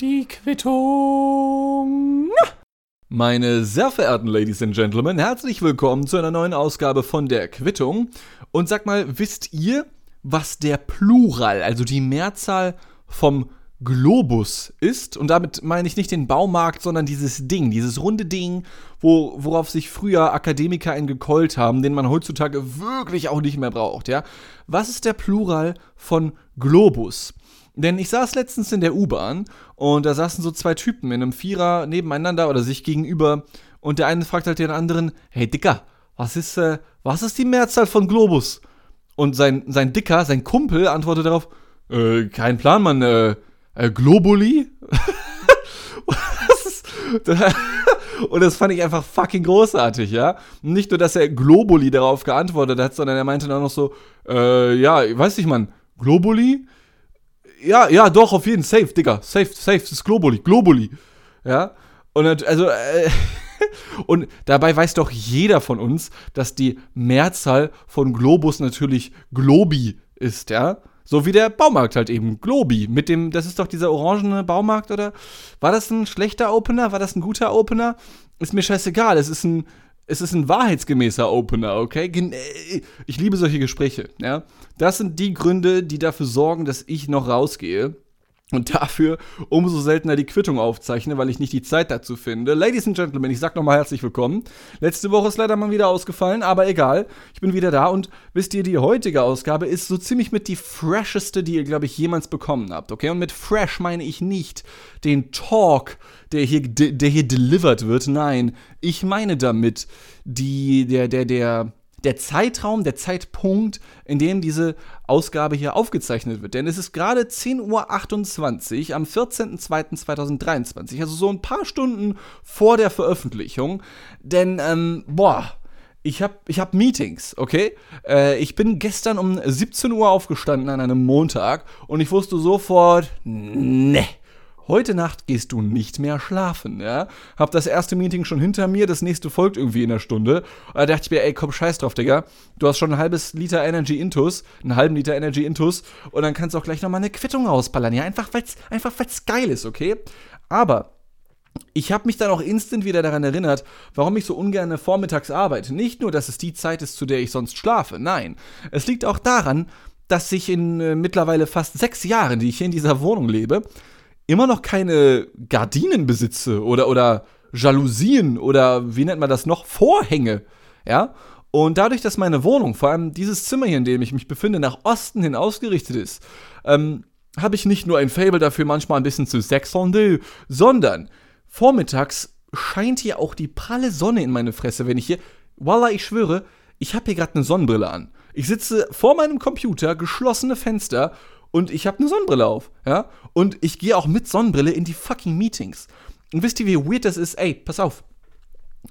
Die Quittung. Meine sehr verehrten Ladies and Gentlemen, herzlich willkommen zu einer neuen Ausgabe von der Quittung. Und sag mal, wisst ihr, was der Plural, also die Mehrzahl vom Globus ist. Und damit meine ich nicht den Baumarkt, sondern dieses Ding, dieses runde Ding, wo, worauf sich früher Akademiker einen gekeult haben, den man heutzutage wirklich auch nicht mehr braucht, ja. Was ist der Plural von Globus? Denn ich saß letztens in der U-Bahn und da saßen so zwei Typen in einem Vierer nebeneinander oder sich gegenüber und der eine fragt halt den anderen, hey Dicker, was ist, äh, was ist die Mehrzahl von Globus? Und sein, sein Dicker, sein Kumpel antwortet darauf, äh, kein Plan, Mann, äh, äh, Globuli. und das fand ich einfach fucking großartig, ja. Nicht nur, dass er Globuli darauf geantwortet hat, sondern er meinte dann noch so, äh, ja, weiß nicht, Mann, Globuli? Ja, ja, doch, auf jeden, safe, Digga, safe, safe, das ist Globuli, Globuli, ja. Und also, äh, und dabei weiß doch jeder von uns, dass die Mehrzahl von Globus natürlich Globi ist, ja. So wie der Baumarkt halt eben. Globi. Mit dem, das ist doch dieser orangene Baumarkt, oder? War das ein schlechter Opener? War das ein guter Opener? Ist mir scheißegal. Es ist ein, es ist ein wahrheitsgemäßer Opener, okay? Äh, ich liebe solche Gespräche, ja? Das sind die Gründe, die dafür sorgen, dass ich noch rausgehe und dafür umso seltener die Quittung aufzeichne, weil ich nicht die Zeit dazu finde. Ladies and Gentlemen, ich sag nochmal herzlich willkommen. Letzte Woche ist leider mal wieder ausgefallen, aber egal. Ich bin wieder da und wisst ihr, die heutige Ausgabe ist so ziemlich mit die fresheste, die ihr, glaube ich, jemals bekommen habt, okay? Und mit fresh meine ich nicht den Talk, der hier, der hier delivered wird. Nein, ich meine damit die, der, der, der, der Zeitraum, der Zeitpunkt, in dem diese Ausgabe hier aufgezeichnet wird. Denn es ist gerade 10.28 Uhr am 14.02.2023, also so ein paar Stunden vor der Veröffentlichung. Denn, ähm, boah, ich habe ich hab Meetings, okay? Äh, ich bin gestern um 17 Uhr aufgestanden an einem Montag und ich wusste sofort, ne heute Nacht gehst du nicht mehr schlafen, ja. Hab das erste Meeting schon hinter mir, das nächste folgt irgendwie in einer Stunde. Da dachte ich mir, ey, komm, scheiß drauf, Digga. Du hast schon ein halbes Liter Energy Intus, einen halben Liter Energy Intus und dann kannst du auch gleich nochmal eine Quittung rausballern, ja. Einfach weil's, einfach weil's geil ist, okay? Aber ich habe mich dann auch instant wieder daran erinnert, warum ich so ungern vormittags arbeite. Nicht nur, dass es die Zeit ist, zu der ich sonst schlafe. Nein, es liegt auch daran, dass ich in äh, mittlerweile fast sechs Jahren, die ich hier in dieser Wohnung lebe, immer noch keine Gardinen besitze oder, oder Jalousien oder wie nennt man das noch? Vorhänge. Ja? Und dadurch, dass meine Wohnung, vor allem dieses Zimmer hier, in dem ich mich befinde, nach Osten hin ausgerichtet ist, ähm, habe ich nicht nur ein Fable dafür, manchmal ein bisschen zu sexen, sondern vormittags scheint hier auch die pralle Sonne in meine Fresse, wenn ich hier, voila, ich schwöre, ich habe hier gerade eine Sonnenbrille an. Ich sitze vor meinem Computer, geschlossene Fenster und ich habe eine Sonnenbrille auf, ja? Und ich gehe auch mit Sonnenbrille in die fucking Meetings. Und wisst ihr, wie weird das ist? Ey, pass auf.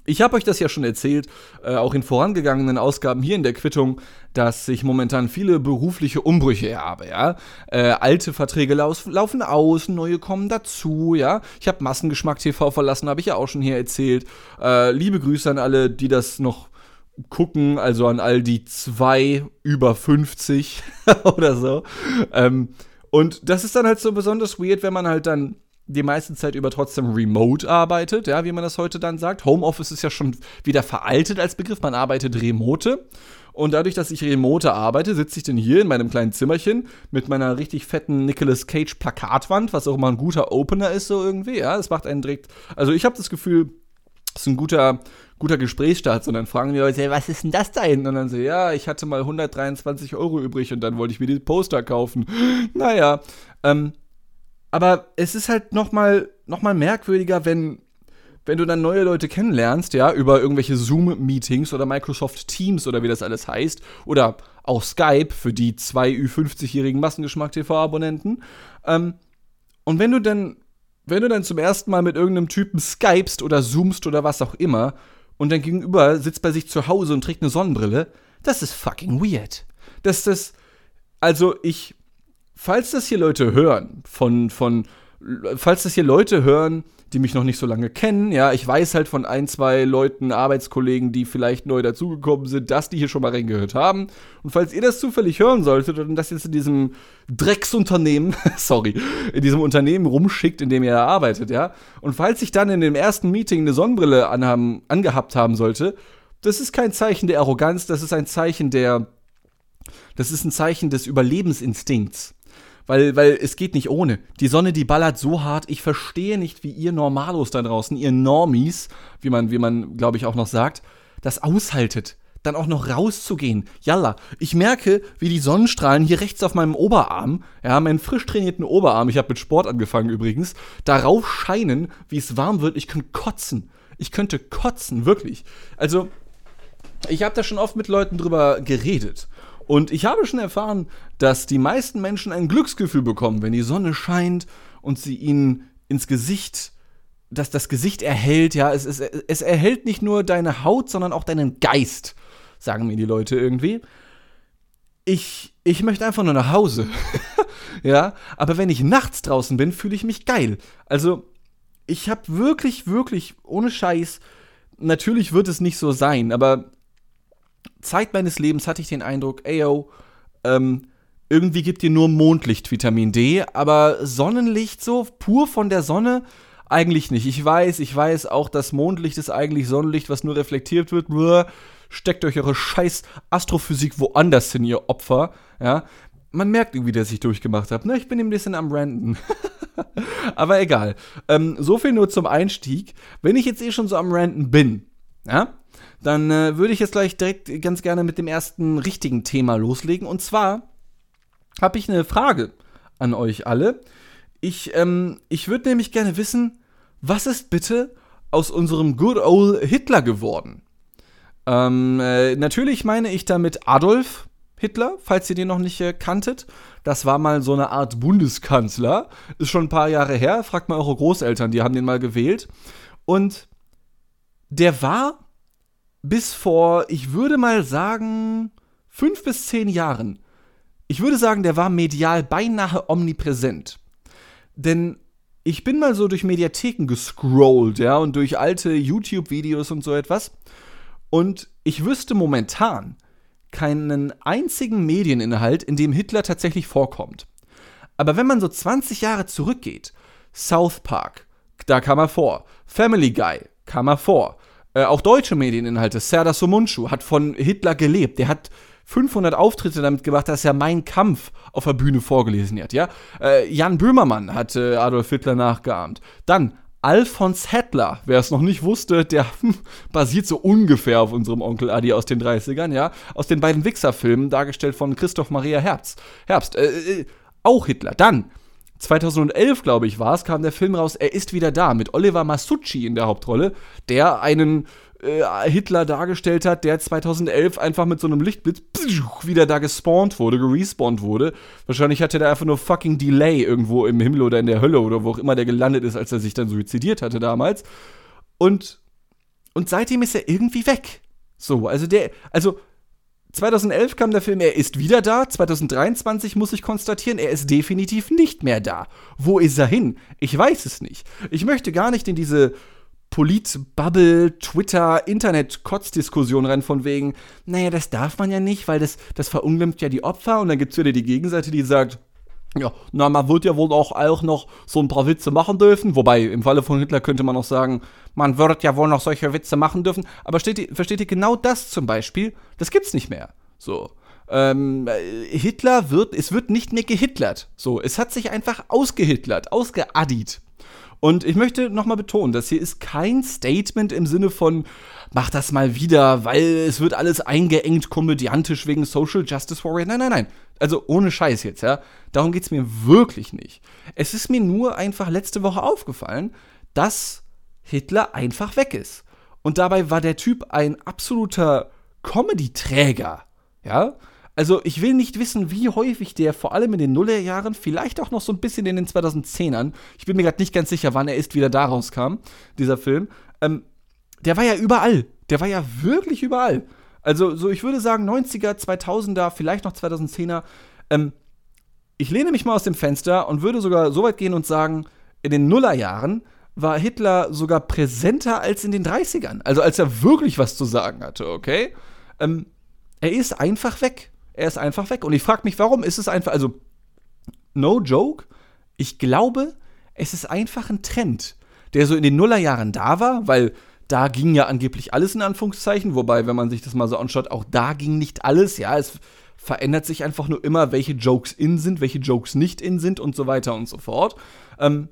Ich habe euch das ja schon erzählt, äh, auch in vorangegangenen Ausgaben hier in der Quittung, dass ich momentan viele berufliche Umbrüche habe, ja. Äh, alte Verträge laufen aus, neue kommen dazu, ja. Ich habe Massengeschmack TV verlassen, habe ich ja auch schon hier erzählt. Äh, liebe Grüße an alle, die das noch gucken, also an all die zwei über 50 oder so. Ähm, und das ist dann halt so besonders weird, wenn man halt dann die meiste Zeit über trotzdem remote arbeitet, ja, wie man das heute dann sagt. Homeoffice ist ja schon wieder veraltet als Begriff, man arbeitet remote. Und dadurch, dass ich remote arbeite, sitze ich dann hier in meinem kleinen Zimmerchen mit meiner richtig fetten Nicolas Cage Plakatwand, was auch immer ein guter Opener ist, so irgendwie, ja. Es macht einen direkt, also ich habe das Gefühl, es ist ein guter, guter Gesprächsstart. Dann fragen die Leute, was ist denn das da hinten? Und dann so, ja, ich hatte mal 123 Euro übrig und dann wollte ich mir die Poster kaufen. Naja, ähm, aber es ist halt noch mal, noch mal merkwürdiger, wenn, wenn du dann neue Leute kennenlernst, ja, über irgendwelche Zoom-Meetings oder Microsoft Teams oder wie das alles heißt, oder auch Skype für die zwei Ü50-jährigen Massengeschmack-TV-Abonnenten. Ähm, und wenn du dann, wenn du dann zum ersten Mal mit irgendeinem Typen skypst oder zoomst oder was auch immer und dein Gegenüber sitzt bei sich zu Hause und trägt eine Sonnenbrille, das ist fucking weird. Das ist, also ich, falls das hier Leute hören von, von falls das hier Leute hören, die mich noch nicht so lange kennen, ja, ich weiß halt von ein, zwei Leuten, Arbeitskollegen, die vielleicht neu dazugekommen sind, dass die hier schon mal reingehört haben. Und falls ihr das zufällig hören solltet und das jetzt in diesem Drecksunternehmen, sorry, in diesem Unternehmen rumschickt, in dem ihr da arbeitet, ja, und falls ich dann in dem ersten Meeting eine Sonnenbrille anhaben, angehabt haben sollte, das ist kein Zeichen der Arroganz, das ist ein Zeichen der, das ist ein Zeichen des Überlebensinstinkts weil, weil es geht nicht ohne. Die Sonne, die ballert so hart, ich verstehe nicht, wie ihr Normalos da draußen, ihr Normies, wie man, wie man, glaube ich, auch noch sagt, das aushaltet. Dann auch noch rauszugehen. Yalla. Ich merke, wie die Sonnenstrahlen hier rechts auf meinem Oberarm, ja, meinen frisch trainierten Oberarm, ich habe mit Sport angefangen übrigens, darauf scheinen, wie es warm wird. Ich könnte kotzen. Ich könnte kotzen, wirklich. Also, ich habe da schon oft mit Leuten drüber geredet. Und ich habe schon erfahren, dass die meisten Menschen ein Glücksgefühl bekommen, wenn die Sonne scheint und sie ihnen ins Gesicht, dass das Gesicht erhält. Ja, es, es, es erhält nicht nur deine Haut, sondern auch deinen Geist, sagen mir die Leute irgendwie. Ich, ich möchte einfach nur nach Hause. ja, aber wenn ich nachts draußen bin, fühle ich mich geil. Also, ich habe wirklich, wirklich, ohne Scheiß, natürlich wird es nicht so sein, aber Zeit meines Lebens hatte ich den Eindruck, ey yo, ähm, irgendwie gibt dir nur Mondlicht Vitamin D, aber Sonnenlicht so pur von der Sonne eigentlich nicht. Ich weiß, ich weiß auch, dass Mondlicht ist eigentlich Sonnenlicht, was nur reflektiert wird. Bluh, steckt euch eure scheiß Astrophysik woanders hin, ihr Opfer. Ja, man merkt irgendwie, dass ich durchgemacht habe. Ne, ich bin ein bisschen am Randen. aber egal. Ähm, so viel nur zum Einstieg. Wenn ich jetzt eh schon so am Randen bin, ja, dann äh, würde ich jetzt gleich direkt ganz gerne mit dem ersten richtigen Thema loslegen. Und zwar habe ich eine Frage an euch alle. Ich, ähm, ich würde nämlich gerne wissen, was ist bitte aus unserem Good Old Hitler geworden? Ähm, äh, natürlich meine ich damit Adolf Hitler, falls ihr den noch nicht äh, kanntet. Das war mal so eine Art Bundeskanzler. Ist schon ein paar Jahre her. Fragt mal eure Großeltern, die haben den mal gewählt. Und der war bis vor, ich würde mal sagen, fünf bis zehn Jahren, ich würde sagen, der war medial beinahe omnipräsent. Denn ich bin mal so durch Mediatheken gescrollt, ja, und durch alte YouTube-Videos und so etwas. Und ich wüsste momentan keinen einzigen Medieninhalt, in dem Hitler tatsächlich vorkommt. Aber wenn man so 20 Jahre zurückgeht, South Park, da kam er vor. Family Guy kam er vor. Äh, auch deutsche Medieninhalte. Serdar Somuncu hat von Hitler gelebt. Der hat 500 Auftritte damit gemacht, dass er Mein Kampf auf der Bühne vorgelesen hat. Ja? Äh, Jan Böhmermann hat äh, Adolf Hitler nachgeahmt. Dann Alfons Hettler, wer es noch nicht wusste, der basiert so ungefähr auf unserem Onkel Adi aus den 30ern, ja, aus den beiden Wichser-Filmen, dargestellt von Christoph Maria Herbst. Herbst, äh, äh, auch Hitler. Dann 2011, glaube ich, war es, kam der Film raus, Er ist wieder da, mit Oliver Masucci in der Hauptrolle, der einen äh, Hitler dargestellt hat, der 2011 einfach mit so einem Lichtblitz wieder da gespawnt wurde, gerespawnt wurde. Wahrscheinlich hatte der einfach nur fucking Delay irgendwo im Himmel oder in der Hölle oder wo auch immer der gelandet ist, als er sich dann suizidiert hatte damals. Und, und seitdem ist er irgendwie weg. So, also der, also 2011 kam der Film, er ist wieder da. 2023 muss ich konstatieren, er ist definitiv nicht mehr da. Wo ist er hin? Ich weiß es nicht. Ich möchte gar nicht in diese Polit-Bubble, Twitter, Internet-Kotzdiskussion rein von wegen, naja, das darf man ja nicht, weil das, das verunglimpft ja die Opfer und dann gibt es wieder die Gegenseite, die sagt, ja, na, man wird ja wohl auch, auch noch so ein paar Witze machen dürfen. Wobei, im Falle von Hitler könnte man auch sagen, man wird ja wohl noch solche Witze machen dürfen. Aber steht, versteht ihr genau das zum Beispiel? Das gibt's nicht mehr. So. Ähm, Hitler wird, es wird nicht mehr gehitlert. So, es hat sich einfach ausgehitlert, ausgeaddit. Und ich möchte nochmal betonen, das hier ist kein Statement im Sinne von, mach das mal wieder, weil es wird alles eingeengt, komödiantisch wegen Social Justice Warrior. Nein, nein, nein. Also ohne Scheiß jetzt, ja. Darum geht's mir wirklich nicht. Es ist mir nur einfach letzte Woche aufgefallen, dass Hitler einfach weg ist. Und dabei war der Typ ein absoluter Comedy-Träger, ja. Also ich will nicht wissen, wie häufig der vor allem in den Nullerjahren, vielleicht auch noch so ein bisschen in den 2010ern, ich bin mir gerade nicht ganz sicher, wann er ist wieder da rauskam, dieser Film, ähm, der war ja überall. Der war ja wirklich überall. Also so, ich würde sagen 90er, 2000er, vielleicht noch 2010er. Ähm, ich lehne mich mal aus dem Fenster und würde sogar so weit gehen und sagen, in den Nullerjahren war Hitler sogar präsenter als in den 30ern. Also als er wirklich was zu sagen hatte, okay? Ähm, er ist einfach weg. Er ist einfach weg. Und ich frage mich, warum ist es einfach, also, no joke, ich glaube, es ist einfach ein Trend, der so in den Nullerjahren da war, weil da ging ja angeblich alles in Anführungszeichen, wobei, wenn man sich das mal so anschaut, auch da ging nicht alles, ja, es verändert sich einfach nur immer, welche Jokes in sind, welche Jokes nicht in sind und so weiter und so fort. Ähm,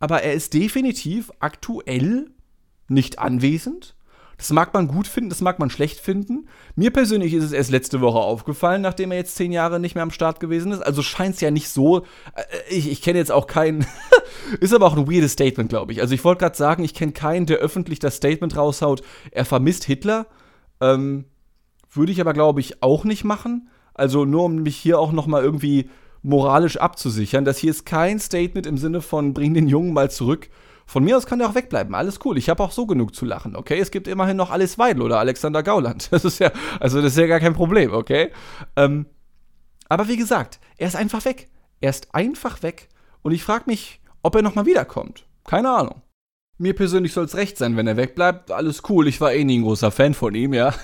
aber er ist definitiv aktuell nicht anwesend. Das mag man gut finden, das mag man schlecht finden. Mir persönlich ist es erst letzte Woche aufgefallen, nachdem er jetzt zehn Jahre nicht mehr am Start gewesen ist. Also scheint es ja nicht so. Äh, ich, ich kenne jetzt auch keinen. Ist aber auch ein weirdes Statement, glaube ich. Also ich wollte gerade sagen, ich kenne keinen, der öffentlich das Statement raushaut, er vermisst Hitler. Ähm, würde ich aber, glaube ich, auch nicht machen. Also nur um mich hier auch noch mal irgendwie moralisch abzusichern. Das hier ist kein Statement im Sinne von bring den Jungen mal zurück. Von mir aus kann der auch wegbleiben. Alles cool. Ich habe auch so genug zu lachen, okay? Es gibt immerhin noch Alice Weidel oder Alexander Gauland. Das ist ja, also das ist ja gar kein Problem, okay? Ähm, aber wie gesagt, er ist einfach weg. Er ist einfach weg. Und ich frage mich, ob er nochmal wiederkommt. Keine Ahnung. Mir persönlich soll es recht sein, wenn er wegbleibt. Alles cool, ich war eh nie ein großer Fan von ihm, ja.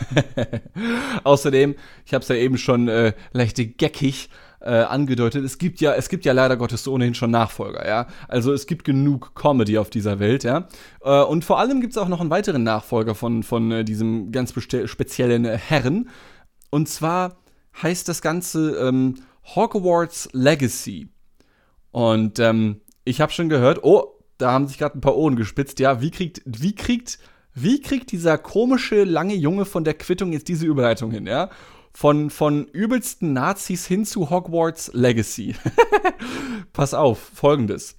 Außerdem, ich habe es ja eben schon äh, leicht geckig äh, angedeutet, es gibt ja, es gibt ja leider Gottes ohnehin schon Nachfolger, ja. Also es gibt genug Comedy auf dieser Welt, ja. Äh, und vor allem gibt es auch noch einen weiteren Nachfolger von, von äh, diesem ganz speziellen Herren. Und zwar heißt das Ganze ähm, Hogwarts Legacy. Und ähm, ich habe schon gehört, oh, da haben sich gerade ein paar Ohren gespitzt. Ja, wie kriegt, wie kriegt, wie kriegt dieser komische lange Junge von der Quittung jetzt diese Überleitung hin? Ja, von, von übelsten Nazis hin zu Hogwarts Legacy. Pass auf, folgendes.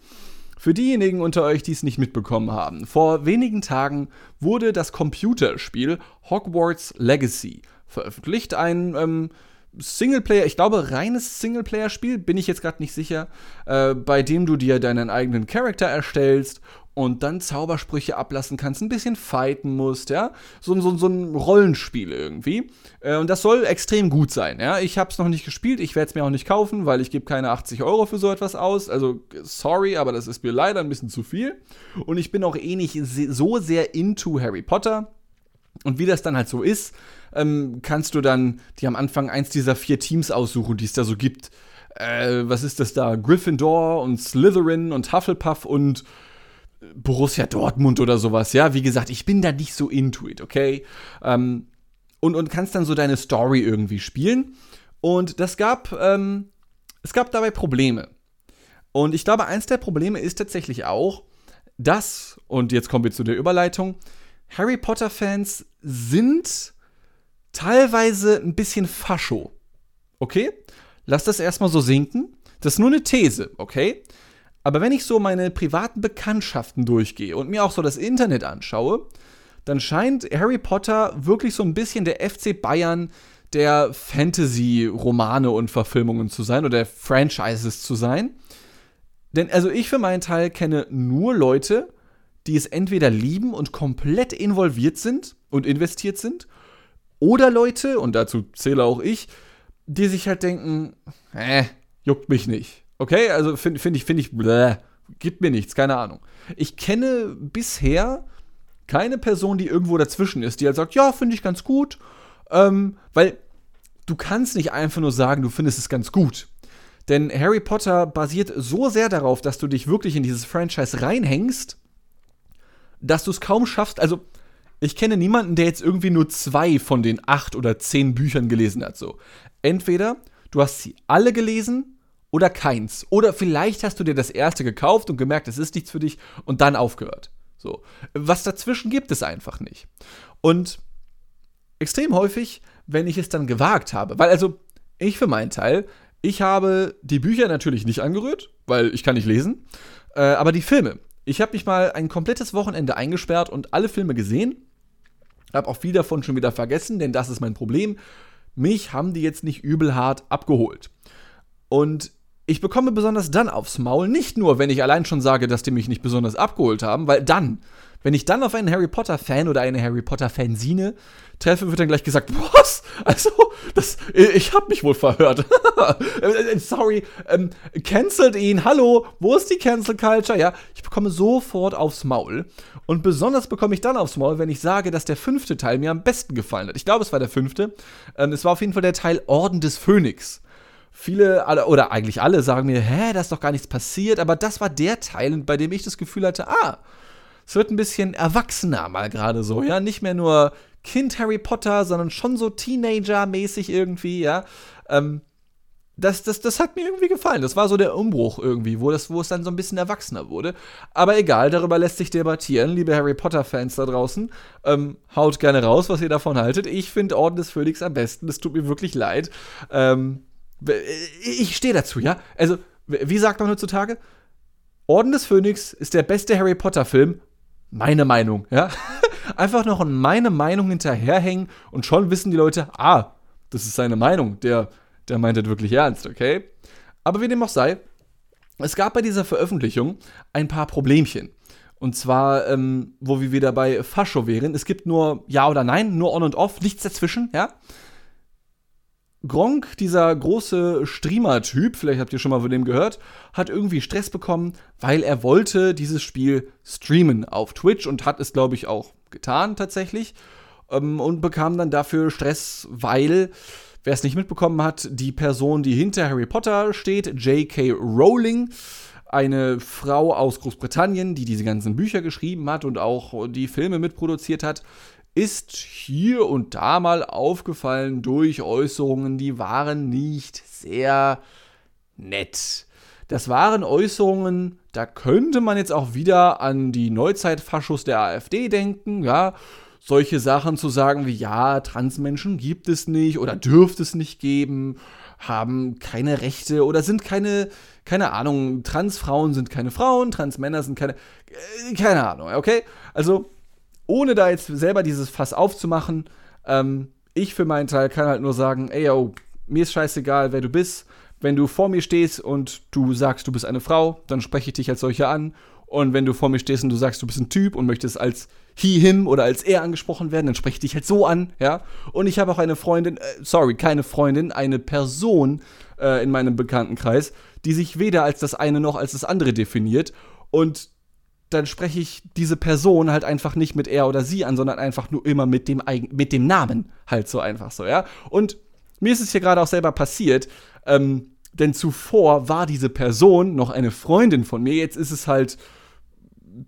Für diejenigen unter euch, die es nicht mitbekommen haben, vor wenigen Tagen wurde das Computerspiel Hogwarts Legacy veröffentlicht. Ein ähm, Singleplayer, ich glaube reines Singleplayer-Spiel, bin ich jetzt gerade nicht sicher, äh, bei dem du dir deinen eigenen Charakter erstellst und dann Zaubersprüche ablassen kannst, ein bisschen fighten musst, ja. So, so, so ein Rollenspiel irgendwie. Äh, und das soll extrem gut sein, ja. Ich habe es noch nicht gespielt, ich werde es mir auch nicht kaufen, weil ich gebe keine 80 Euro für so etwas aus. Also, sorry, aber das ist mir leider ein bisschen zu viel. Und ich bin auch eh nicht so sehr into Harry Potter. Und wie das dann halt so ist, ähm, kannst du dann dir am Anfang eins dieser vier Teams aussuchen, die es da so gibt. Äh, was ist das da? Gryffindor und Slytherin und Hufflepuff und Borussia Dortmund oder sowas, ja. Wie gesagt, ich bin da nicht so into it, okay? Ähm, und, und kannst dann so deine Story irgendwie spielen. Und das gab, ähm, es gab dabei Probleme. Und ich glaube, eins der Probleme ist tatsächlich auch, dass, und jetzt kommen wir zu der Überleitung, Harry Potter-Fans sind teilweise ein bisschen fascho. Okay? Lass das erstmal so sinken. Das ist nur eine These, okay? Aber wenn ich so meine privaten Bekanntschaften durchgehe und mir auch so das Internet anschaue, dann scheint Harry Potter wirklich so ein bisschen der FC Bayern der Fantasy-Romane und Verfilmungen zu sein oder der Franchises zu sein. Denn also ich für meinen Teil kenne nur Leute, die es entweder lieben und komplett involviert sind und investiert sind, oder Leute, und dazu zähle auch ich, die sich halt denken, äh, juckt mich nicht. Okay, also finde find ich, finde ich, bläh, gibt mir nichts, keine Ahnung. Ich kenne bisher keine Person, die irgendwo dazwischen ist, die halt sagt, ja, finde ich ganz gut, ähm, weil du kannst nicht einfach nur sagen, du findest es ganz gut. Denn Harry Potter basiert so sehr darauf, dass du dich wirklich in dieses Franchise reinhängst, dass du es kaum schaffst. Also, ich kenne niemanden, der jetzt irgendwie nur zwei von den acht oder zehn Büchern gelesen hat. So, entweder du hast sie alle gelesen oder keins. Oder vielleicht hast du dir das erste gekauft und gemerkt, es ist nichts für dich und dann aufgehört. So. Was dazwischen gibt es einfach nicht. Und extrem häufig, wenn ich es dann gewagt habe, weil also ich für meinen Teil, ich habe die Bücher natürlich nicht angerührt, weil ich kann nicht lesen, äh, aber die Filme. Ich habe mich mal ein komplettes Wochenende eingesperrt und alle Filme gesehen. Habe auch viel davon schon wieder vergessen, denn das ist mein Problem. Mich haben die jetzt nicht übel hart abgeholt. Und ich bekomme besonders dann aufs Maul, nicht nur, wenn ich allein schon sage, dass die mich nicht besonders abgeholt haben, weil dann wenn ich dann auf einen Harry Potter-Fan oder eine Harry Potter-Fansine treffe, wird dann gleich gesagt, was? Also, das, ich habe mich wohl verhört. Sorry, ähm, cancelt ihn, hallo, wo ist die Cancel Culture? Ja, ich bekomme sofort aufs Maul. Und besonders bekomme ich dann aufs Maul, wenn ich sage, dass der fünfte Teil mir am besten gefallen hat. Ich glaube, es war der fünfte. Ähm, es war auf jeden Fall der Teil Orden des Phönix. Viele, oder eigentlich alle sagen mir, hä, da ist doch gar nichts passiert, aber das war der Teil, bei dem ich das Gefühl hatte, ah, es wird ein bisschen erwachsener mal gerade so, ja, nicht mehr nur Kind Harry Potter, sondern schon so Teenager-mäßig irgendwie, ja. Ähm, das, das, das hat mir irgendwie gefallen. Das war so der Umbruch irgendwie, wo, das, wo es dann so ein bisschen erwachsener wurde. Aber egal, darüber lässt sich debattieren, liebe Harry Potter-Fans da draußen. Ähm, haut gerne raus, was ihr davon haltet. Ich finde Orden des Phönix am besten. Das tut mir wirklich leid. Ähm, ich stehe dazu, ja? Also, wie sagt man heutzutage? Orden des Phönix ist der beste Harry Potter-Film. Meine Meinung, ja? Einfach noch an meine Meinung hinterherhängen und schon wissen die Leute, ah, das ist seine Meinung. Der der meint das wirklich ernst, okay? Aber wie dem auch sei, es gab bei dieser Veröffentlichung ein paar Problemchen. Und zwar, ähm, wo wir wieder bei Fascho wären. Es gibt nur Ja oder Nein, nur On und Off, nichts dazwischen, ja? Gronk, dieser große Streamer-Typ, vielleicht habt ihr schon mal von dem gehört, hat irgendwie Stress bekommen, weil er wollte dieses Spiel streamen auf Twitch und hat es, glaube ich, auch getan tatsächlich. Ähm, und bekam dann dafür Stress, weil Wer es nicht mitbekommen hat, die Person, die hinter Harry Potter steht, J.K. Rowling, eine Frau aus Großbritannien, die diese ganzen Bücher geschrieben hat und auch die Filme mitproduziert hat, ist hier und da mal aufgefallen durch Äußerungen, die waren nicht sehr nett. Das waren Äußerungen, da könnte man jetzt auch wieder an die Neuzeitfaschos der AfD denken, ja solche Sachen zu sagen wie, ja, Transmenschen gibt es nicht oder dürfte es nicht geben, haben keine Rechte oder sind keine, keine Ahnung, Transfrauen sind keine Frauen, Transmänner sind keine, äh, keine Ahnung, okay? Also, ohne da jetzt selber dieses Fass aufzumachen, ähm, ich für meinen Teil kann halt nur sagen, ey, yo, mir ist scheißegal, wer du bist. Wenn du vor mir stehst und du sagst, du bist eine Frau, dann spreche ich dich als solche an. Und wenn du vor mir stehst und du sagst, du bist ein Typ und möchtest als he, him oder als er angesprochen werden, dann spreche ich dich halt so an, ja. Und ich habe auch eine Freundin, äh, sorry, keine Freundin, eine Person äh, in meinem Bekanntenkreis, die sich weder als das eine noch als das andere definiert. Und dann spreche ich diese Person halt einfach nicht mit er oder sie an, sondern einfach nur immer mit dem, mit dem Namen halt so einfach so, ja. Und mir ist es hier gerade auch selber passiert, ähm, denn zuvor war diese Person noch eine Freundin von mir, jetzt ist es halt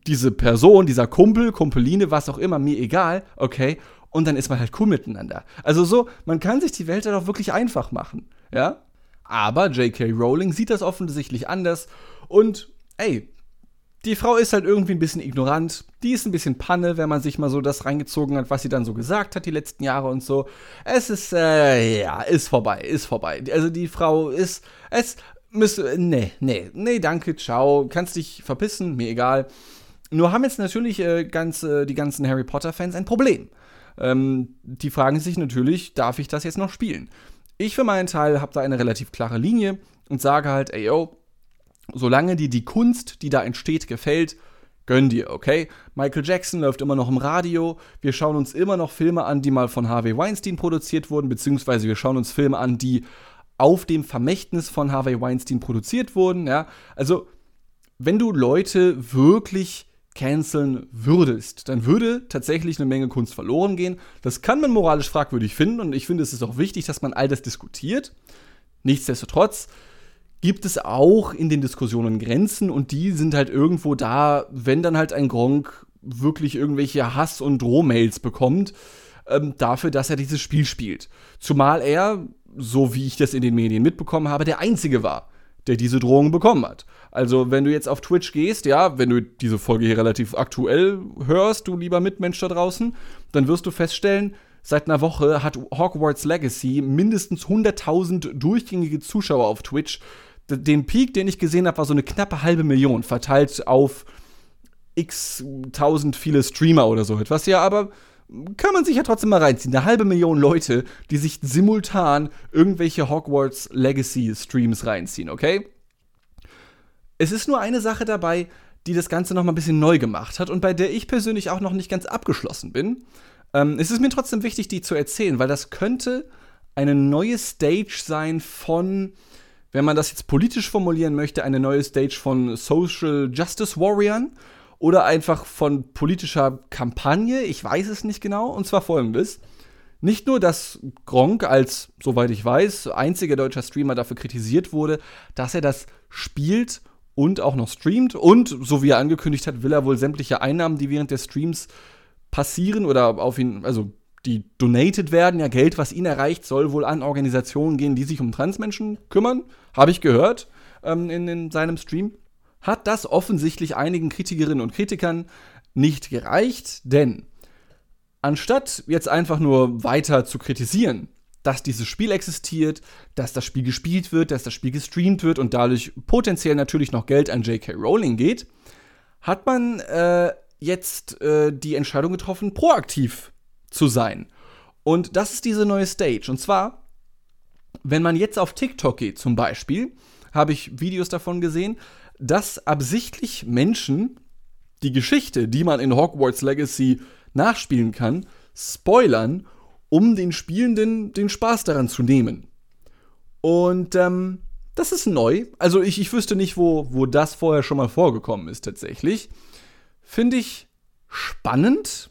diese Person, dieser Kumpel, Kumpeline, was auch immer, mir egal, okay, und dann ist man halt cool miteinander. Also so, man kann sich die Welt dann auch wirklich einfach machen, ja? Aber J.K. Rowling sieht das offensichtlich anders und, ey, die Frau ist halt irgendwie ein bisschen ignorant. Die ist ein bisschen Panne, wenn man sich mal so das reingezogen hat, was sie dann so gesagt hat die letzten Jahre und so. Es ist, äh, ja, ist vorbei, ist vorbei. Also die Frau ist, es müsste, nee, nee, nee, danke, ciao. Kannst dich verpissen, mir egal. Nur haben jetzt natürlich äh, ganz, äh, die ganzen Harry Potter-Fans ein Problem. Ähm, die fragen sich natürlich, darf ich das jetzt noch spielen? Ich für meinen Teil habe da eine relativ klare Linie und sage halt, ey yo, solange dir die Kunst, die da entsteht, gefällt, gönn dir, okay? Michael Jackson läuft immer noch im Radio, wir schauen uns immer noch Filme an, die mal von Harvey Weinstein produziert wurden, beziehungsweise wir schauen uns Filme an, die auf dem Vermächtnis von Harvey Weinstein produziert wurden, ja? Also, wenn du Leute wirklich canceln würdest, dann würde tatsächlich eine Menge Kunst verloren gehen. Das kann man moralisch fragwürdig finden und ich finde, es ist auch wichtig, dass man all das diskutiert. Nichtsdestotrotz gibt es auch in den Diskussionen Grenzen und die sind halt irgendwo da, wenn dann halt ein Gronk wirklich irgendwelche Hass- und Drohmails bekommt, ähm, dafür, dass er dieses Spiel spielt. Zumal er, so wie ich das in den Medien mitbekommen habe, der Einzige war, der diese Drohung bekommen hat. Also, wenn du jetzt auf Twitch gehst, ja, wenn du diese Folge hier relativ aktuell hörst, du lieber Mitmensch da draußen, dann wirst du feststellen, seit einer Woche hat Hogwarts Legacy mindestens 100.000 durchgängige Zuschauer auf Twitch. Den Peak, den ich gesehen habe, war so eine knappe halbe Million, verteilt auf x tausend viele Streamer oder so etwas. Ja, aber kann man sich ja trotzdem mal reinziehen. Eine halbe Million Leute, die sich simultan irgendwelche Hogwarts Legacy Streams reinziehen, okay? Es ist nur eine Sache dabei, die das Ganze noch mal ein bisschen neu gemacht hat und bei der ich persönlich auch noch nicht ganz abgeschlossen bin. Ähm, es ist mir trotzdem wichtig, die zu erzählen, weil das könnte eine neue Stage sein von, wenn man das jetzt politisch formulieren möchte, eine neue Stage von Social Justice Warriors oder einfach von politischer Kampagne. Ich weiß es nicht genau. Und zwar folgendes. Nicht nur, dass Gronk als, soweit ich weiß, einziger deutscher Streamer dafür kritisiert wurde, dass er das spielt und auch noch streamt. Und, so wie er angekündigt hat, will er wohl sämtliche Einnahmen, die während des Streams passieren oder auf ihn, also die donated werden, ja Geld, was ihn erreicht, soll wohl an Organisationen gehen, die sich um Transmenschen kümmern. Habe ich gehört ähm, in, in seinem Stream. Hat das offensichtlich einigen Kritikerinnen und Kritikern nicht gereicht, denn anstatt jetzt einfach nur weiter zu kritisieren, dass dieses Spiel existiert, dass das Spiel gespielt wird, dass das Spiel gestreamt wird und dadurch potenziell natürlich noch Geld an J.K. Rowling geht, hat man äh, jetzt äh, die Entscheidung getroffen, proaktiv zu sein. Und das ist diese neue Stage. Und zwar, wenn man jetzt auf TikTok geht zum Beispiel, habe ich Videos davon gesehen, dass absichtlich Menschen die Geschichte, die man in Hogwarts Legacy nachspielen kann, spoilern, um den Spielenden den Spaß daran zu nehmen. Und ähm, das ist neu. Also ich, ich wüsste nicht, wo, wo das vorher schon mal vorgekommen ist tatsächlich. Finde ich spannend.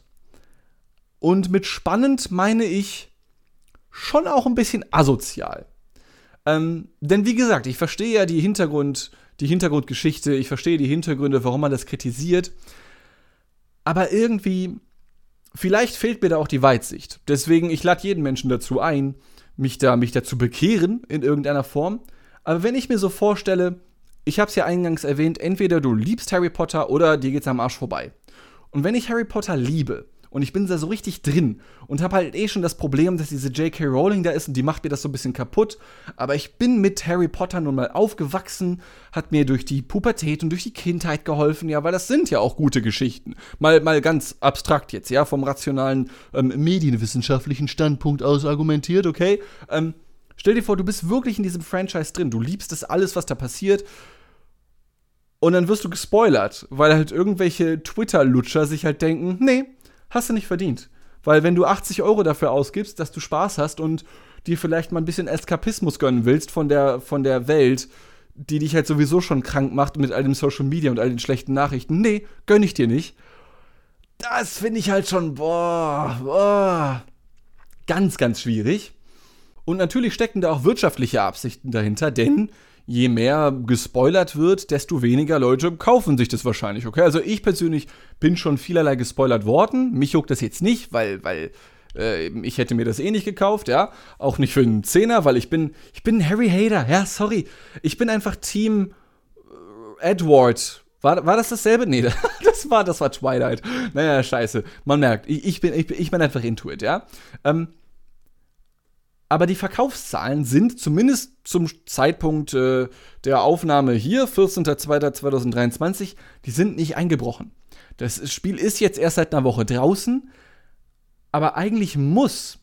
Und mit spannend meine ich schon auch ein bisschen asozial. Ähm, denn wie gesagt, ich verstehe ja die, Hintergrund, die Hintergrundgeschichte, ich verstehe die Hintergründe, warum man das kritisiert. Aber irgendwie, vielleicht fehlt mir da auch die Weitsicht. Deswegen, ich lade jeden Menschen dazu ein, mich da, mich da zu bekehren in irgendeiner Form. Aber wenn ich mir so vorstelle, ich habe es ja eingangs erwähnt, entweder du liebst Harry Potter oder dir geht's am Arsch vorbei. Und wenn ich Harry Potter liebe, und ich bin da so richtig drin und habe halt eh schon das Problem, dass diese J.K. Rowling da ist und die macht mir das so ein bisschen kaputt. Aber ich bin mit Harry Potter nun mal aufgewachsen, hat mir durch die Pubertät und durch die Kindheit geholfen, ja, weil das sind ja auch gute Geschichten. Mal, mal ganz abstrakt jetzt, ja, vom rationalen ähm, medienwissenschaftlichen Standpunkt aus argumentiert, okay? Ähm, stell dir vor, du bist wirklich in diesem Franchise drin, du liebst das alles, was da passiert. Und dann wirst du gespoilert, weil halt irgendwelche Twitter-Lutscher sich halt denken, nee, hast du nicht verdient. Weil wenn du 80 Euro dafür ausgibst, dass du Spaß hast und dir vielleicht mal ein bisschen Eskapismus gönnen willst von der, von der Welt, die dich halt sowieso schon krank macht mit all dem Social Media und all den schlechten Nachrichten, nee, gönn ich dir nicht. Das finde ich halt schon, boah, boah, ganz, ganz schwierig. Und natürlich stecken da auch wirtschaftliche Absichten dahinter, denn je mehr gespoilert wird, desto weniger Leute kaufen sich das wahrscheinlich, okay? Also ich persönlich bin schon vielerlei gespoilert worden. Mich juckt das jetzt nicht, weil, weil äh, ich hätte mir das eh nicht gekauft, ja. Auch nicht für einen Zehner, weil ich bin, ich bin Harry Hater, ja, sorry. Ich bin einfach Team äh, Edward. War, war das dasselbe? Nee, das war, das war Twilight. Naja, scheiße. Man merkt, ich, ich bin, ich, ich bin einfach into it, ja. Ähm, aber die Verkaufszahlen sind zumindest zum Zeitpunkt äh, der Aufnahme hier, 14.02.2023, die sind nicht eingebrochen. Das Spiel ist jetzt erst seit einer Woche draußen, aber eigentlich muss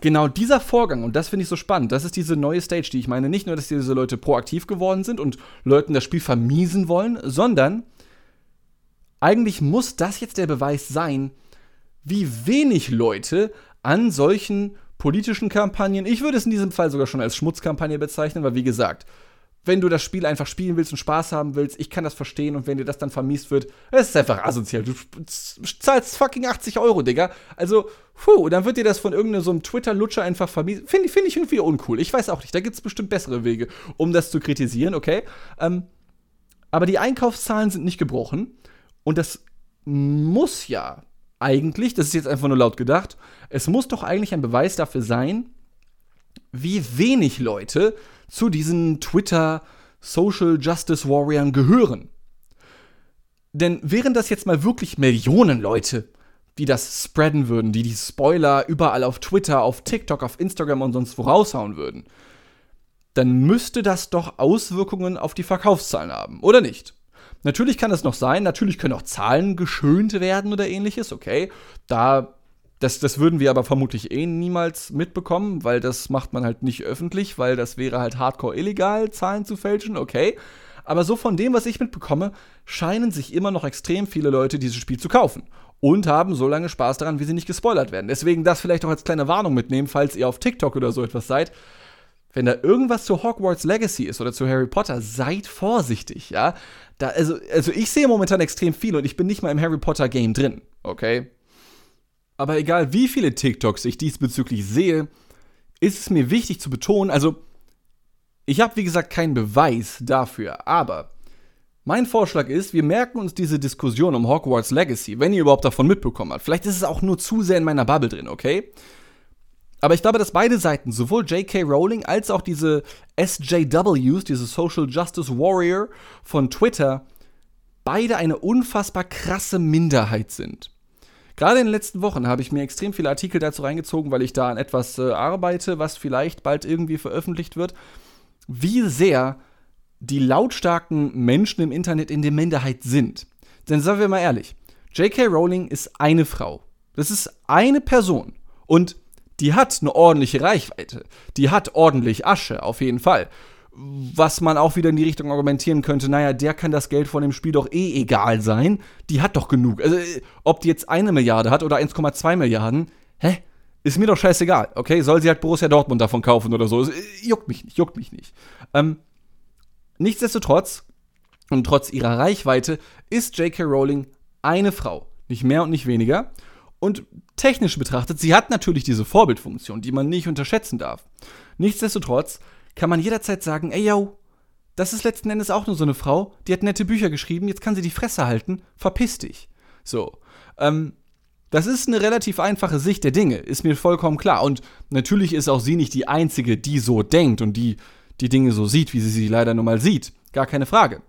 genau dieser Vorgang, und das finde ich so spannend, das ist diese neue Stage, die ich meine, nicht nur, dass diese Leute proaktiv geworden sind und Leuten das Spiel vermiesen wollen, sondern eigentlich muss das jetzt der Beweis sein, wie wenig Leute an solchen politischen Kampagnen. Ich würde es in diesem Fall sogar schon als Schmutzkampagne bezeichnen, weil wie gesagt, wenn du das Spiel einfach spielen willst und Spaß haben willst, ich kann das verstehen und wenn dir das dann vermiest wird, es ist einfach asozial. Du zahlst fucking 80 Euro, Digga. Also, puh, dann wird dir das von irgendeinem so Twitter-Lutscher einfach vermiest. Finde find ich irgendwie uncool. Ich weiß auch nicht, da gibt es bestimmt bessere Wege, um das zu kritisieren, okay? Ähm, aber die Einkaufszahlen sind nicht gebrochen und das muss ja eigentlich, das ist jetzt einfach nur laut gedacht, es muss doch eigentlich ein Beweis dafür sein, wie wenig Leute zu diesen Twitter Social Justice Warriors gehören. Denn wären das jetzt mal wirklich Millionen Leute, die das spreaden würden, die die Spoiler überall auf Twitter, auf TikTok, auf Instagram und sonst wo raushauen würden, dann müsste das doch Auswirkungen auf die Verkaufszahlen haben, oder nicht? Natürlich kann es noch sein, natürlich können auch Zahlen geschönt werden oder ähnliches, okay. Da, das, das würden wir aber vermutlich eh niemals mitbekommen, weil das macht man halt nicht öffentlich, weil das wäre halt hardcore illegal, Zahlen zu fälschen, okay. Aber so von dem, was ich mitbekomme, scheinen sich immer noch extrem viele Leute dieses Spiel zu kaufen. Und haben so lange Spaß daran, wie sie nicht gespoilert werden. Deswegen das vielleicht auch als kleine Warnung mitnehmen, falls ihr auf TikTok oder so etwas seid. Wenn da irgendwas zu Hogwarts Legacy ist oder zu Harry Potter, seid vorsichtig, ja. Da, also, also ich sehe momentan extrem viel und ich bin nicht mal im Harry Potter Game drin, okay? Aber egal wie viele TikToks ich diesbezüglich sehe, ist es mir wichtig zu betonen, also ich habe wie gesagt keinen Beweis dafür, aber mein Vorschlag ist, wir merken uns diese Diskussion um Hogwarts Legacy, wenn ihr überhaupt davon mitbekommen habt. Vielleicht ist es auch nur zu sehr in meiner Bubble drin, okay? Aber ich glaube, dass beide Seiten, sowohl J.K. Rowling als auch diese SJWs, diese Social Justice Warrior von Twitter, beide eine unfassbar krasse Minderheit sind. Gerade in den letzten Wochen habe ich mir extrem viele Artikel dazu reingezogen, weil ich da an etwas äh, arbeite, was vielleicht bald irgendwie veröffentlicht wird, wie sehr die lautstarken Menschen im Internet in der Minderheit sind. Denn sagen wir mal ehrlich, J.K. Rowling ist eine Frau. Das ist eine Person. Und die hat eine ordentliche Reichweite. Die hat ordentlich Asche, auf jeden Fall. Was man auch wieder in die Richtung argumentieren könnte, naja, der kann das Geld von dem Spiel doch eh egal sein. Die hat doch genug. Also, ob die jetzt eine Milliarde hat oder 1,2 Milliarden, hä? Ist mir doch scheißegal, okay? Soll sie halt Borussia Dortmund davon kaufen oder so? Juckt mich nicht, juckt mich nicht. Ähm, nichtsdestotrotz, und trotz ihrer Reichweite, ist J.K. Rowling eine Frau. Nicht mehr und nicht weniger. Und technisch betrachtet, sie hat natürlich diese Vorbildfunktion, die man nicht unterschätzen darf. Nichtsdestotrotz kann man jederzeit sagen, ey yo, das ist letzten Endes auch nur so eine Frau, die hat nette Bücher geschrieben, jetzt kann sie die Fresse halten, verpiss dich. So. Ähm, das ist eine relativ einfache Sicht der Dinge, ist mir vollkommen klar. Und natürlich ist auch sie nicht die Einzige, die so denkt und die die Dinge so sieht, wie sie sie leider nun mal sieht. Gar keine Frage.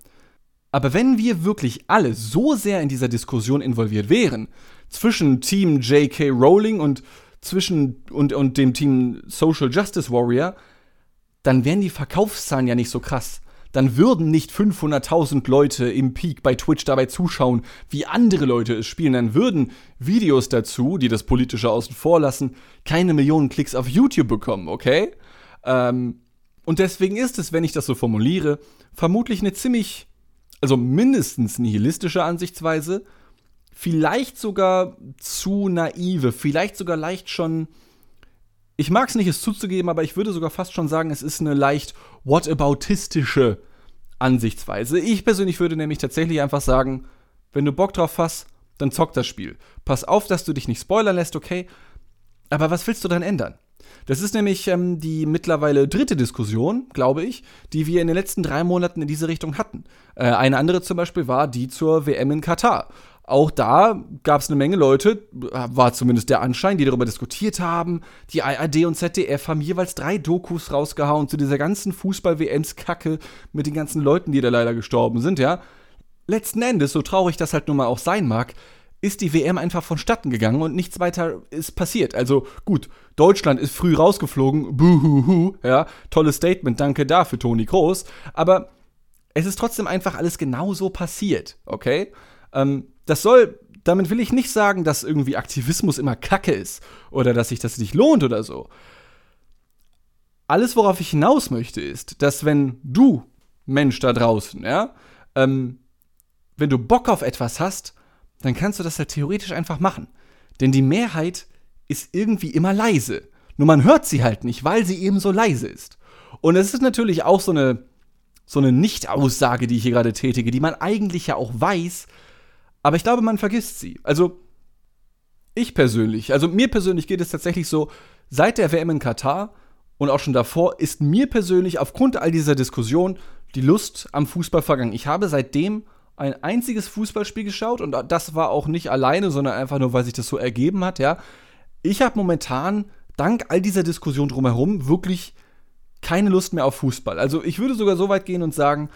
Aber wenn wir wirklich alle so sehr in dieser Diskussion involviert wären, zwischen Team J.K. Rowling und zwischen und, und dem Team Social Justice Warrior, dann wären die Verkaufszahlen ja nicht so krass. Dann würden nicht 500.000 Leute im Peak bei Twitch dabei zuschauen, wie andere Leute es spielen. Dann würden Videos dazu, die das Politische außen vor lassen, keine Millionen Klicks auf YouTube bekommen, okay? Ähm, und deswegen ist es, wenn ich das so formuliere, vermutlich eine ziemlich, also mindestens nihilistische Ansichtsweise, vielleicht sogar zu naive, vielleicht sogar leicht schon. Ich mag es nicht, es zuzugeben, aber ich würde sogar fast schon sagen, es ist eine leicht whataboutistische Ansichtsweise. Ich persönlich würde nämlich tatsächlich einfach sagen, wenn du Bock drauf hast, dann zock das Spiel. Pass auf, dass du dich nicht spoilern lässt, okay? Aber was willst du dann ändern? Das ist nämlich ähm, die mittlerweile dritte Diskussion, glaube ich, die wir in den letzten drei Monaten in diese Richtung hatten. Äh, eine andere zum Beispiel war die zur WM in Katar auch da gab es eine Menge Leute, war zumindest der Anschein, die darüber diskutiert haben. Die ARD und ZDF haben jeweils drei Dokus rausgehauen zu dieser ganzen Fußball-WMs-Kacke mit den ganzen Leuten, die da leider gestorben sind, ja. Letzten Endes, so traurig das halt nun mal auch sein mag, ist die WM einfach vonstatten gegangen und nichts weiter ist passiert. Also gut, Deutschland ist früh rausgeflogen, buhuhu, ja, tolles Statement, danke dafür, Toni Kroos, aber es ist trotzdem einfach alles genauso passiert, okay? Ähm, das soll, damit will ich nicht sagen, dass irgendwie Aktivismus immer Kacke ist oder dass sich das nicht lohnt oder so. Alles, worauf ich hinaus möchte, ist, dass wenn du, Mensch da draußen, ja, ähm, wenn du Bock auf etwas hast, dann kannst du das halt theoretisch einfach machen. Denn die Mehrheit ist irgendwie immer leise. Nur man hört sie halt nicht, weil sie eben so leise ist. Und es ist natürlich auch so eine, so eine Nicht-Aussage, die ich hier gerade tätige, die man eigentlich ja auch weiß, aber ich glaube, man vergisst sie. Also, ich persönlich, also mir persönlich geht es tatsächlich so, seit der WM in Katar und auch schon davor ist mir persönlich aufgrund all dieser Diskussion die Lust am Fußball vergangen. Ich habe seitdem ein einziges Fußballspiel geschaut und das war auch nicht alleine, sondern einfach nur, weil sich das so ergeben hat, ja. Ich habe momentan, dank all dieser Diskussion drumherum, wirklich keine Lust mehr auf Fußball. Also ich würde sogar so weit gehen und sagen,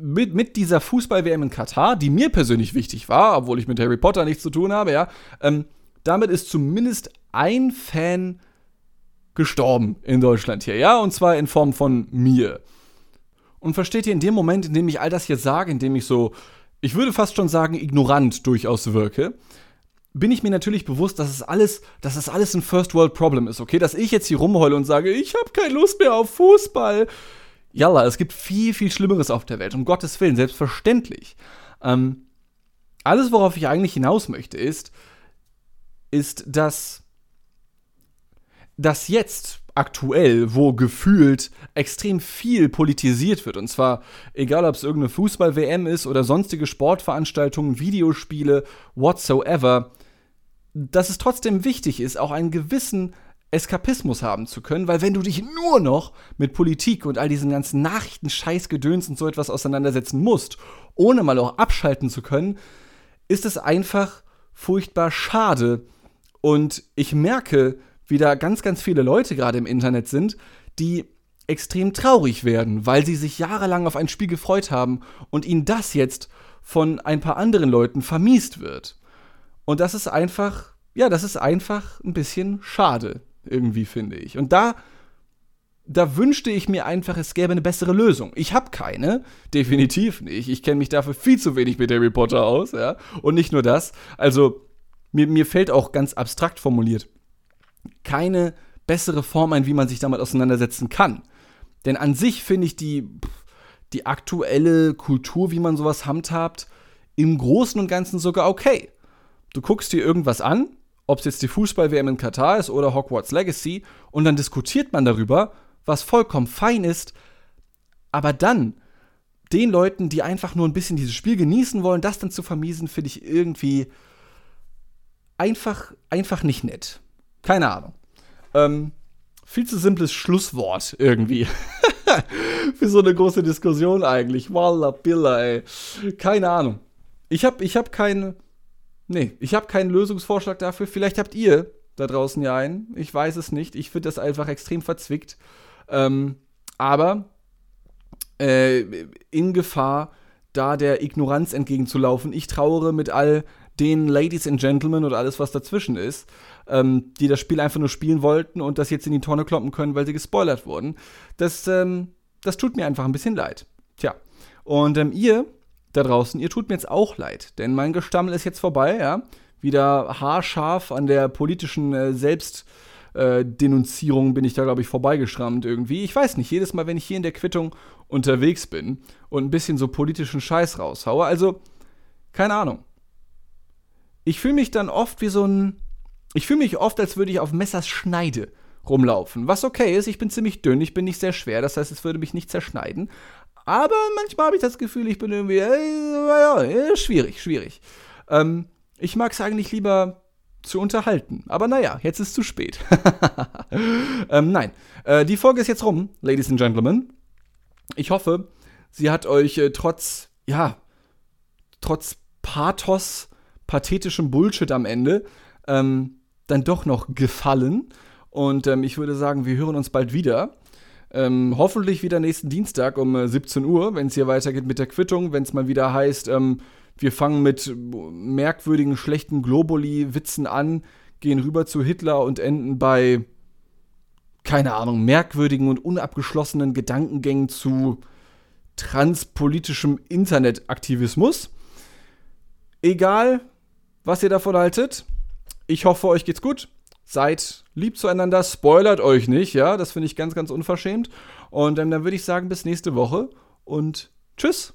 mit, mit dieser Fußball-WM in Katar, die mir persönlich wichtig war, obwohl ich mit Harry Potter nichts zu tun habe, ja, ähm, damit ist zumindest ein Fan gestorben in Deutschland hier, ja, und zwar in Form von mir. Und versteht ihr, in dem Moment, in dem ich all das hier sage, in dem ich so, ich würde fast schon sagen, ignorant durchaus wirke, bin ich mir natürlich bewusst, dass es alles, dass es alles ein First World Problem ist, okay? Dass ich jetzt hier rumheule und sage, ich habe keine Lust mehr auf Fußball Yalla, es gibt viel, viel Schlimmeres auf der Welt, um Gottes Willen, selbstverständlich. Ähm, alles, worauf ich eigentlich hinaus möchte, ist, ist, dass, dass jetzt aktuell, wo gefühlt extrem viel politisiert wird, und zwar egal, ob es irgendeine Fußball-WM ist oder sonstige Sportveranstaltungen, Videospiele, whatsoever, dass es trotzdem wichtig ist, auch einen gewissen Eskapismus haben zu können, weil wenn du dich nur noch mit Politik und all diesen ganzen Nachrichten, Scheißgedöns und so etwas auseinandersetzen musst, ohne mal auch abschalten zu können, ist es einfach furchtbar schade. Und ich merke, wie da ganz, ganz viele Leute gerade im Internet sind, die extrem traurig werden, weil sie sich jahrelang auf ein Spiel gefreut haben und ihnen das jetzt von ein paar anderen Leuten vermiest wird. Und das ist einfach, ja, das ist einfach ein bisschen schade, irgendwie finde ich. Und da, da wünschte ich mir einfach, es gäbe eine bessere Lösung. Ich habe keine, definitiv nicht. Ich kenne mich dafür viel zu wenig mit Harry Potter aus, ja. Und nicht nur das. Also, mir, mir fällt auch ganz abstrakt formuliert keine bessere Form ein, wie man sich damit auseinandersetzen kann. Denn an sich finde ich die, die aktuelle Kultur, wie man sowas handhabt, im Großen und Ganzen sogar okay. Du guckst dir irgendwas an, ob es jetzt die Fußball-WM in Katar ist oder Hogwarts Legacy, und dann diskutiert man darüber, was vollkommen fein ist. Aber dann den Leuten, die einfach nur ein bisschen dieses Spiel genießen wollen, das dann zu vermiesen, finde ich irgendwie einfach, einfach nicht nett. Keine Ahnung. Ähm, viel zu simples Schlusswort irgendwie. Für so eine große Diskussion eigentlich. Walla Billa, ey. Keine Ahnung. Ich habe ich hab keine. Nee, ich habe keinen Lösungsvorschlag dafür. Vielleicht habt ihr da draußen ja einen. Ich weiß es nicht. Ich finde das einfach extrem verzwickt. Ähm, aber äh, in Gefahr, da der Ignoranz entgegenzulaufen. Ich trauere mit all den Ladies and Gentlemen oder alles, was dazwischen ist, ähm, die das Spiel einfach nur spielen wollten und das jetzt in die Tonne kloppen können, weil sie gespoilert wurden. Das, ähm, das tut mir einfach ein bisschen leid. Tja. Und ähm, ihr da draußen, ihr tut mir jetzt auch leid, denn mein Gestammel ist jetzt vorbei, ja. Wieder haarscharf an der politischen äh, Selbstdenunzierung bin ich da, glaube ich, vorbeigeschrammt irgendwie. Ich weiß nicht, jedes Mal, wenn ich hier in der Quittung unterwegs bin und ein bisschen so politischen Scheiß raushaue, also, keine Ahnung. Ich fühle mich dann oft wie so ein ich fühle mich oft, als würde ich auf Messers Schneide rumlaufen. Was okay ist, ich bin ziemlich dünn, ich bin nicht sehr schwer, das heißt, es würde mich nicht zerschneiden. Aber manchmal habe ich das Gefühl, ich bin irgendwie äh, äh, schwierig, schwierig. Ähm, ich mag es eigentlich lieber zu unterhalten. Aber naja, jetzt ist zu spät. ähm, nein, äh, die Folge ist jetzt rum, Ladies and Gentlemen. Ich hoffe, sie hat euch äh, trotz, ja, trotz Pathos, pathetischem Bullshit am Ende, ähm, dann doch noch gefallen. Und ähm, ich würde sagen, wir hören uns bald wieder. Ähm, hoffentlich wieder nächsten Dienstag um äh, 17 Uhr, wenn es hier weitergeht mit der Quittung, wenn es mal wieder heißt, ähm, wir fangen mit merkwürdigen, schlechten Globuli-Witzen an, gehen rüber zu Hitler und enden bei, keine Ahnung, merkwürdigen und unabgeschlossenen Gedankengängen zu transpolitischem Internetaktivismus. Egal, was ihr davon haltet, ich hoffe, euch geht's gut. Seid lieb zueinander, spoilert euch nicht, ja, das finde ich ganz, ganz unverschämt. Und ähm, dann würde ich sagen, bis nächste Woche und tschüss.